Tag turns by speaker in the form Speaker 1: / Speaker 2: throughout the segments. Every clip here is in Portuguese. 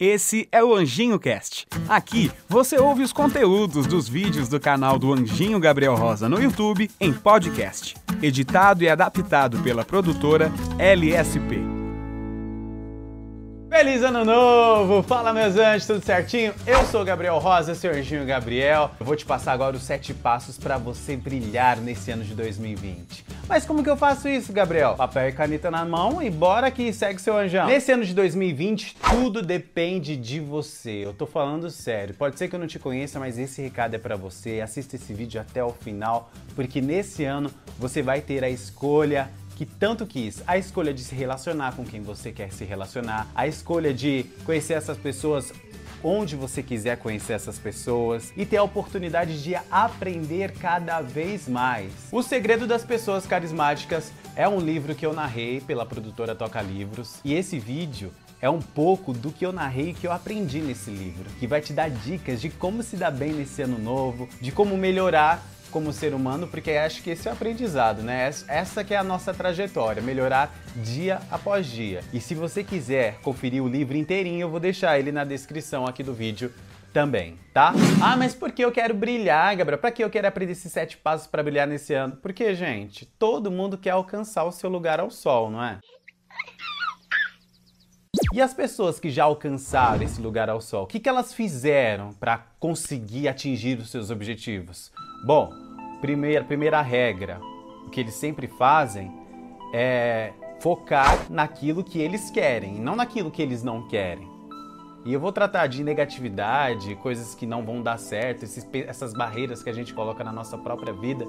Speaker 1: Esse é o Anjinho Cast. Aqui você ouve os conteúdos dos vídeos do canal do Anjinho Gabriel Rosa no YouTube em podcast, editado e adaptado pela produtora LSP.
Speaker 2: Feliz ano novo! Fala meus anjos, tudo certinho? Eu sou o Gabriel Rosa, seu anjinho Gabriel. Eu vou te passar agora os sete passos para você brilhar nesse ano de 2020. Mas como que eu faço isso, Gabriel? Papel e caneta na mão e bora que segue seu anjão. Nesse ano de 2020, tudo depende de você. Eu tô falando sério. Pode ser que eu não te conheça, mas esse recado é para você. Assista esse vídeo até o final, porque nesse ano você vai ter a escolha que tanto quis. A escolha de se relacionar com quem você quer se relacionar, a escolha de conhecer essas pessoas onde você quiser conhecer essas pessoas e ter a oportunidade de aprender cada vez mais. O Segredo das Pessoas Carismáticas é um livro que eu narrei pela produtora Toca Livros e esse vídeo é um pouco do que eu narrei e que eu aprendi nesse livro, que vai te dar dicas de como se dar bem nesse ano novo, de como melhorar como ser humano, porque acho que esse é o aprendizado, né? Essa que é a nossa trajetória, melhorar dia após dia. E se você quiser conferir o livro inteirinho, eu vou deixar ele na descrição aqui do vídeo também, tá? Ah, mas por que eu quero brilhar, Gabriel? Para que eu quero aprender esses sete passos para brilhar nesse ano? Porque, gente, todo mundo quer alcançar o seu lugar ao sol, não é? E as pessoas que já alcançaram esse lugar ao sol, o que, que elas fizeram para conseguir atingir os seus objetivos? Bom, primeira, primeira regra, o que eles sempre fazem é focar naquilo que eles querem, não naquilo que eles não querem. E eu vou tratar de negatividade, coisas que não vão dar certo, esses, essas barreiras que a gente coloca na nossa própria vida,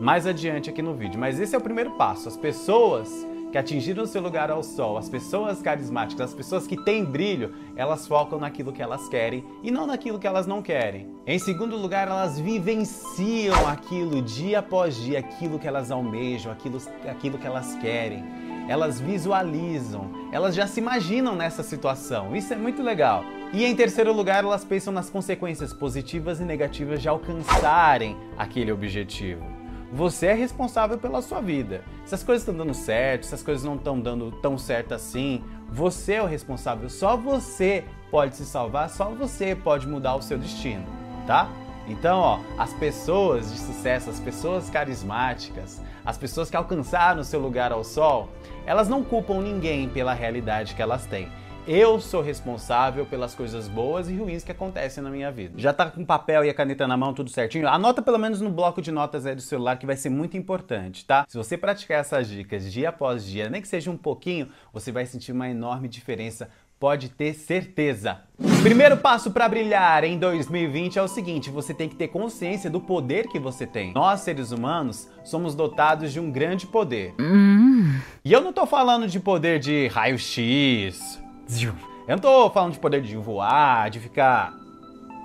Speaker 2: mais adiante aqui no vídeo. Mas esse é o primeiro passo. As pessoas que atingiram seu lugar ao sol, as pessoas carismáticas, as pessoas que têm brilho, elas focam naquilo que elas querem e não naquilo que elas não querem. Em segundo lugar, elas vivenciam aquilo dia após dia, aquilo que elas almejam, aquilo, aquilo que elas querem. Elas visualizam, elas já se imaginam nessa situação. Isso é muito legal. E em terceiro lugar, elas pensam nas consequências positivas e negativas de alcançarem aquele objetivo. Você é responsável pela sua vida. Se as coisas estão dando certo, se as coisas não estão dando tão certo assim, você é o responsável. Só você pode se salvar, só você pode mudar o seu destino, tá? Então, ó, as pessoas de sucesso, as pessoas carismáticas, as pessoas que alcançaram o seu lugar ao sol, elas não culpam ninguém pela realidade que elas têm. Eu sou responsável pelas coisas boas e ruins que acontecem na minha vida. Já tá com o papel e a caneta na mão, tudo certinho? Anota pelo menos no bloco de notas aí do celular que vai ser muito importante, tá? Se você praticar essas dicas dia após dia, nem que seja um pouquinho, você vai sentir uma enorme diferença pode ter certeza. Primeiro passo para brilhar em 2020 é o seguinte: você tem que ter consciência do poder que você tem. Nós, seres humanos, somos dotados de um grande poder. Hum. E eu não tô falando de poder de raio-x, eu não tô falando de poder de voar, de ficar,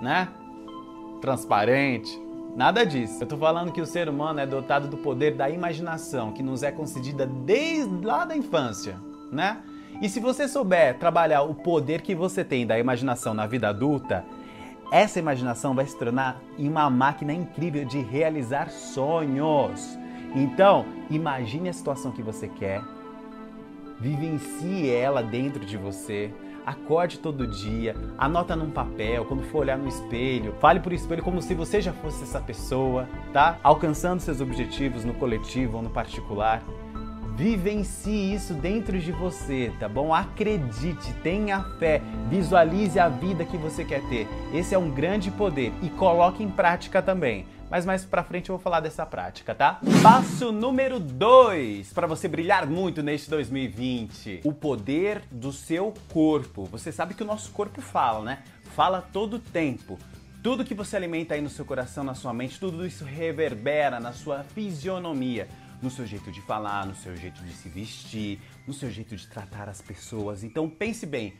Speaker 2: né? Transparente. Nada disso. Eu tô falando que o ser humano é dotado do poder da imaginação, que nos é concedida desde lá da infância, né? E se você souber trabalhar o poder que você tem da imaginação na vida adulta, essa imaginação vai se tornar uma máquina incrível de realizar sonhos. Então, imagine a situação que você quer, vivencie ela dentro de você. Acorde todo dia, anota num papel, quando for olhar no espelho, fale pro espelho como se você já fosse essa pessoa, tá? Alcançando seus objetivos no coletivo ou no particular. Vivencie isso dentro de você, tá bom? Acredite, tenha fé, visualize a vida que você quer ter. Esse é um grande poder e coloque em prática também mas mais pra frente eu vou falar dessa prática, tá? Passo número 2 para você brilhar muito neste 2020: o poder do seu corpo. Você sabe que o nosso corpo fala, né? Fala todo tempo. Tudo que você alimenta aí no seu coração, na sua mente, tudo isso reverbera na sua fisionomia, no seu jeito de falar, no seu jeito de se vestir, no seu jeito de tratar as pessoas. Então pense bem,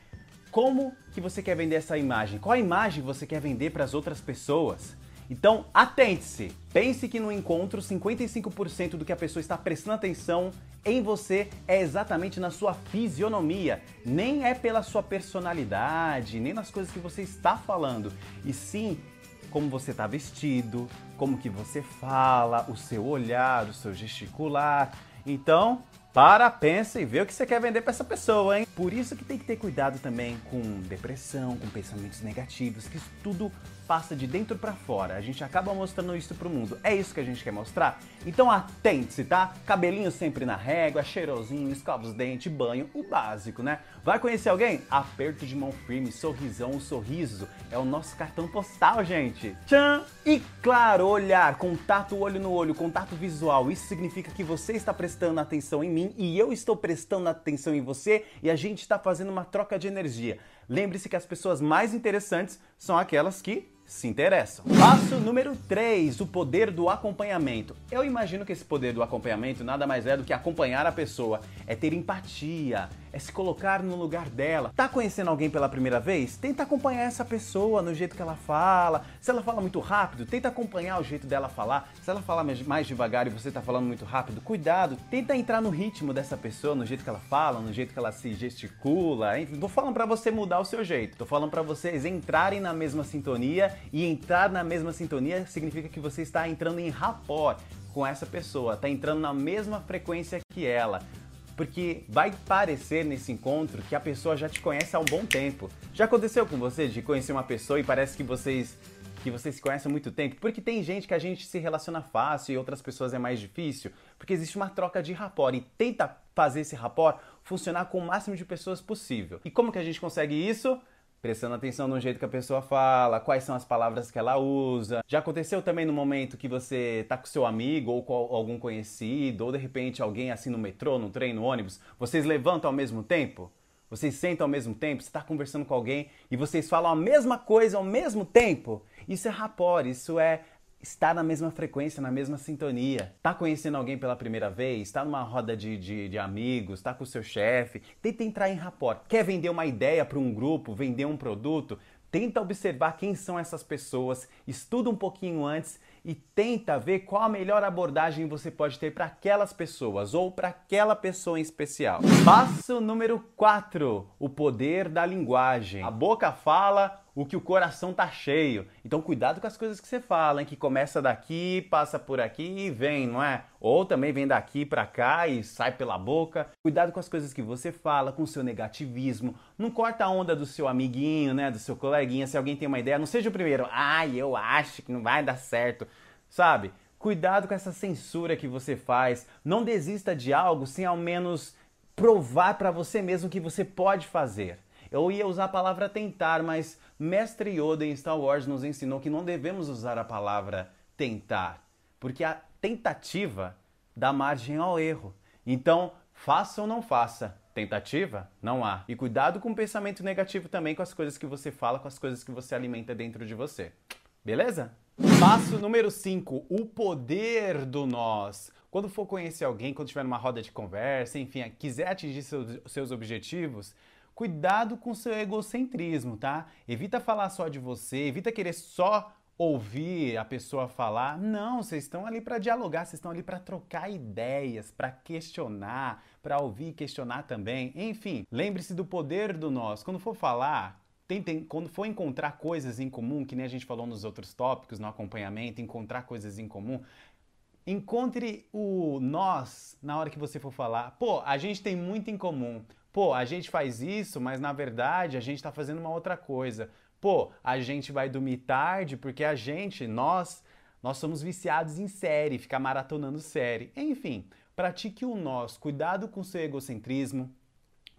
Speaker 2: como que você quer vender essa imagem? Qual a imagem você quer vender para as outras pessoas? Então, atente-se. Pense que no encontro, 55% do que a pessoa está prestando atenção em você é exatamente na sua fisionomia. Nem é pela sua personalidade, nem nas coisas que você está falando, e sim como você está vestido, como que você fala, o seu olhar, o seu gesticular. Então, para, pensa e vê o que você quer vender para essa pessoa, hein? Por isso que tem que ter cuidado também com depressão, com pensamentos negativos, que isso tudo passa de dentro para fora. A gente acaba mostrando isso pro mundo. É isso que a gente quer mostrar? Então atente-se, tá? Cabelinho sempre na régua, cheirosinho, escova os dentes, banho, o básico, né? Vai conhecer alguém? Aperto de mão firme, sorrisão, sorriso. É o nosso cartão postal, gente. Tchan! E claro, olhar, contato olho no olho, contato visual. Isso significa que você está prestando atenção em mim e eu estou prestando atenção em você e a está fazendo uma troca de energia. Lembre-se que as pessoas mais interessantes são aquelas que se interessam. Passo número 3, o poder do acompanhamento. Eu imagino que esse poder do acompanhamento nada mais é do que acompanhar a pessoa, é ter empatia, é se colocar no lugar dela. Tá conhecendo alguém pela primeira vez? Tenta acompanhar essa pessoa no jeito que ela fala. Se ela fala muito rápido, tenta acompanhar o jeito dela falar. Se ela fala mais devagar e você tá falando muito rápido, cuidado. Tenta entrar no ritmo dessa pessoa, no jeito que ela fala, no jeito que ela se gesticula. Enfim, tô falando para você mudar o seu jeito. Tô falando para vocês entrarem na mesma sintonia e entrar na mesma sintonia significa que você está entrando em rapport com essa pessoa, tá entrando na mesma frequência que ela porque vai parecer nesse encontro que a pessoa já te conhece há um bom tempo. Já aconteceu com você de conhecer uma pessoa e parece que vocês que vocês se conhecem há muito tempo? Porque tem gente que a gente se relaciona fácil e outras pessoas é mais difícil, porque existe uma troca de rapport e tenta fazer esse rapport funcionar com o máximo de pessoas possível. E como que a gente consegue isso? Prestando atenção no jeito que a pessoa fala, quais são as palavras que ela usa. Já aconteceu também no momento que você tá com seu amigo ou com algum conhecido, ou de repente alguém assim no metrô, no trem, no ônibus, vocês levantam ao mesmo tempo? Vocês sentam ao mesmo tempo, você está conversando com alguém e vocês falam a mesma coisa ao mesmo tempo? Isso é rapport, isso é está na mesma frequência, na mesma sintonia. Tá conhecendo alguém pela primeira vez? Está numa roda de, de, de amigos? Está com o seu chefe? Tenta entrar em rapport. Quer vender uma ideia para um grupo? Vender um produto? Tenta observar quem são essas pessoas, estuda um pouquinho antes e tenta ver qual a melhor abordagem você pode ter para aquelas pessoas ou para aquela pessoa em especial. Passo número 4: o poder da linguagem. A boca fala, o que o coração tá cheio. Então cuidado com as coisas que você fala, hein? que começa daqui, passa por aqui e vem, não é? Ou também vem daqui para cá e sai pela boca. Cuidado com as coisas que você fala, com o seu negativismo. Não corta a onda do seu amiguinho, né, do seu coleguinha, se alguém tem uma ideia, não seja o primeiro. Ai, eu acho que não vai dar certo. Sabe? Cuidado com essa censura que você faz. Não desista de algo sem ao menos provar para você mesmo que você pode fazer. Eu ia usar a palavra tentar, mas Mestre Yoda em Star Wars nos ensinou que não devemos usar a palavra tentar, porque a tentativa dá margem ao erro. Então, faça ou não faça, tentativa não há. E cuidado com o pensamento negativo também com as coisas que você fala, com as coisas que você alimenta dentro de você. Beleza? Passo número 5, o poder do nós. Quando for conhecer alguém, quando estiver numa roda de conversa, enfim, quiser atingir seus, seus objetivos, Cuidado com seu egocentrismo, tá? Evita falar só de você, evita querer só ouvir a pessoa falar. Não, vocês estão ali para dialogar, vocês estão ali para trocar ideias, para questionar, para ouvir e questionar também. Enfim, lembre-se do poder do nós. Quando for falar, tentem, quando for encontrar coisas em comum, que nem a gente falou nos outros tópicos, no acompanhamento, encontrar coisas em comum, encontre o nós na hora que você for falar. Pô, a gente tem muito em comum pô, a gente faz isso, mas na verdade a gente está fazendo uma outra coisa. Pô, a gente vai dormir tarde porque a gente, nós, nós somos viciados em série, ficar maratonando série. Enfim, pratique o nós. Cuidado com o seu egocentrismo.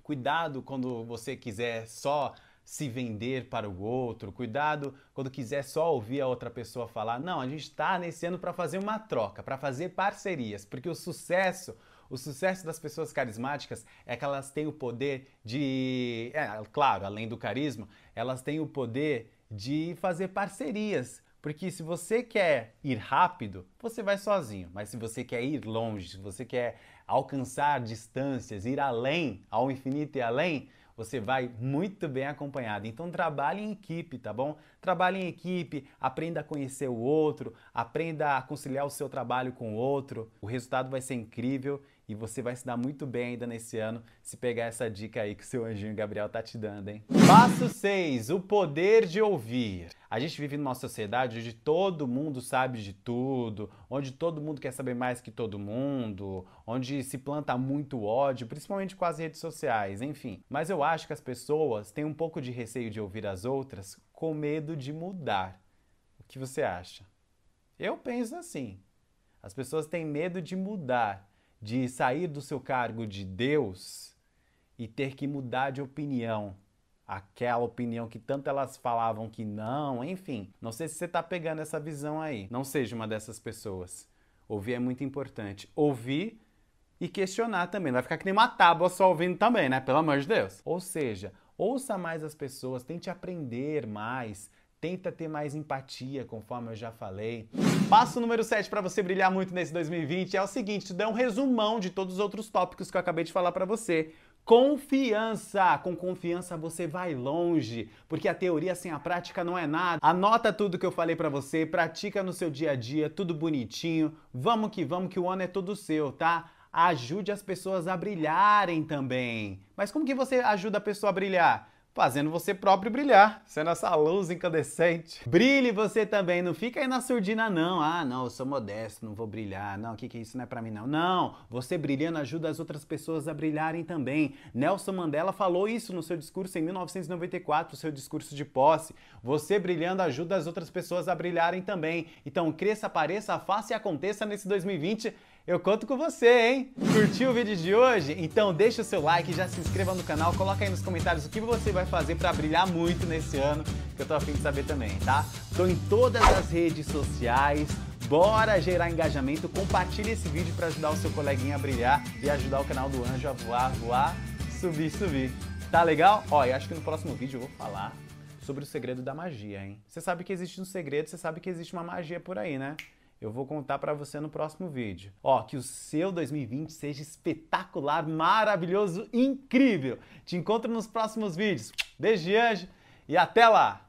Speaker 2: Cuidado quando você quiser só se vender para o outro. Cuidado quando quiser só ouvir a outra pessoa falar. Não, a gente está nesse ano para fazer uma troca, para fazer parcerias, porque o sucesso o sucesso das pessoas carismáticas é que elas têm o poder de. É, claro, além do carisma, elas têm o poder de fazer parcerias. Porque se você quer ir rápido, você vai sozinho. Mas se você quer ir longe, se você quer alcançar distâncias, ir além, ao infinito e além, você vai muito bem acompanhado. Então trabalhe em equipe, tá bom? Trabalhe em equipe, aprenda a conhecer o outro, aprenda a conciliar o seu trabalho com o outro. O resultado vai ser incrível e você vai se dar muito bem ainda nesse ano se pegar essa dica aí que o seu anjinho Gabriel tá te dando, hein? Passo 6, o poder de ouvir. A gente vive numa sociedade onde todo mundo sabe de tudo, onde todo mundo quer saber mais que todo mundo, onde se planta muito ódio, principalmente com as redes sociais, enfim. Mas eu acho que as pessoas têm um pouco de receio de ouvir as outras com medo de mudar. O que você acha? Eu penso assim. As pessoas têm medo de mudar, de sair do seu cargo de Deus e ter que mudar de opinião aquela opinião que tanto elas falavam que não, enfim. Não sei se você está pegando essa visão aí. Não seja uma dessas pessoas. Ouvir é muito importante. Ouvir e questionar também. Não vai ficar que nem uma tábua só ouvindo também, né? Pelo amor de Deus. Ou seja, ouça mais as pessoas, tente aprender mais, tenta ter mais empatia, conforme eu já falei. Passo número 7 para você brilhar muito nesse 2020 é o seguinte, te dá um resumão de todos os outros tópicos que eu acabei de falar para você. Confiança! Com confiança você vai longe, porque a teoria sem a prática não é nada. Anota tudo que eu falei para você, pratica no seu dia a dia, tudo bonitinho. Vamos que vamos que o ano é todo seu, tá? Ajude as pessoas a brilharem também. Mas como que você ajuda a pessoa a brilhar? Fazendo você próprio brilhar, sendo essa luz incandescente. Brilhe você também, não fica aí na surdina não. Ah, não, eu sou modesto, não vou brilhar. Não, o que que é isso não é para mim não. Não, você brilhando ajuda as outras pessoas a brilharem também. Nelson Mandela falou isso no seu discurso em 1994, seu discurso de posse. Você brilhando ajuda as outras pessoas a brilharem também. Então cresça, apareça, faça e aconteça nesse 2020 eu conto com você, hein? Curtiu o vídeo de hoje? Então deixa o seu like, já se inscreva no canal, coloca aí nos comentários o que você vai fazer para brilhar muito nesse ano, que eu tô afim de saber também, tá? Tô em todas as redes sociais, bora gerar engajamento, compartilhe esse vídeo para ajudar o seu coleguinha a brilhar e ajudar o canal do Anjo a voar, voar, subir, subir. Tá legal? Ó, eu acho que no próximo vídeo eu vou falar sobre o segredo da magia, hein? Você sabe que existe um segredo, você sabe que existe uma magia por aí, né? Eu vou contar para você no próximo vídeo. Ó, que o seu 2020 seja espetacular, maravilhoso, incrível. Te encontro nos próximos vídeos. Beijo de anjo e até lá!